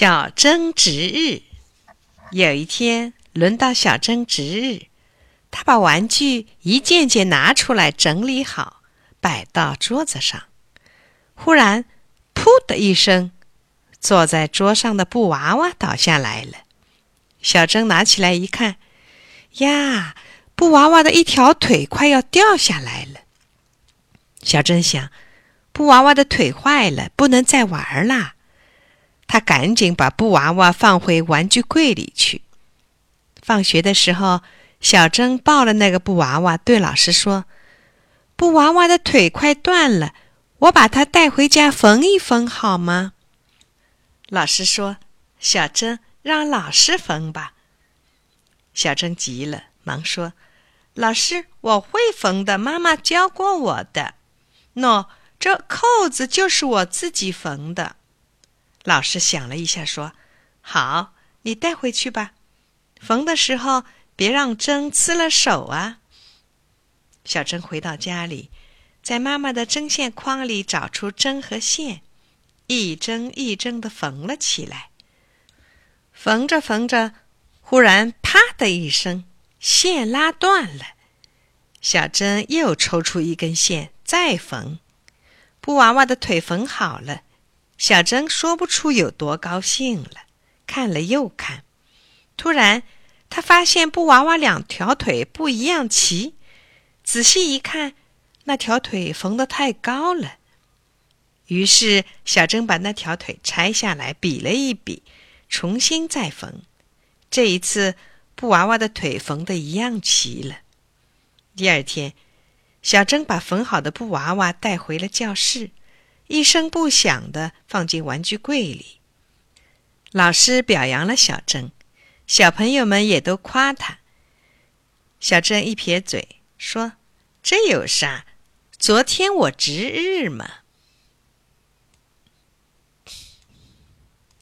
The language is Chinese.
小珍值日，有一天轮到小珍值日，她把玩具一件件拿出来整理好，摆到桌子上。忽然，噗的一声，坐在桌上的布娃娃倒下来了。小珍拿起来一看，呀，布娃娃的一条腿快要掉下来了。小珍想，布娃娃的腿坏了，不能再玩啦。他赶紧把布娃娃放回玩具柜里去。放学的时候，小珍抱了那个布娃娃，对老师说：“布娃娃的腿快断了，我把它带回家缝一缝好吗？”老师说：“小珍，让老师缝吧。”小珍急了，忙说：“老师，我会缝的，妈妈教过我的。喏，这扣子就是我自己缝的。”老师想了一下，说：“好，你带回去吧。缝的时候别让针刺了手啊。”小珍回到家里，在妈妈的针线筐里找出针和线，一针一针的缝了起来。缝着缝着，忽然“啪”的一声，线拉断了。小珍又抽出一根线，再缝。布娃娃的腿缝好了。小珍说不出有多高兴了，看了又看，突然，她发现布娃娃两条腿不一样齐，仔细一看，那条腿缝得太高了。于是，小珍把那条腿拆下来比了一比，重新再缝。这一次，布娃娃的腿缝得一样齐了。第二天，小珍把缝好的布娃娃带回了教室。一声不响的放进玩具柜里。老师表扬了小珍，小朋友们也都夸他。小珍一撇嘴说：“这有啥？昨天我值日嘛。”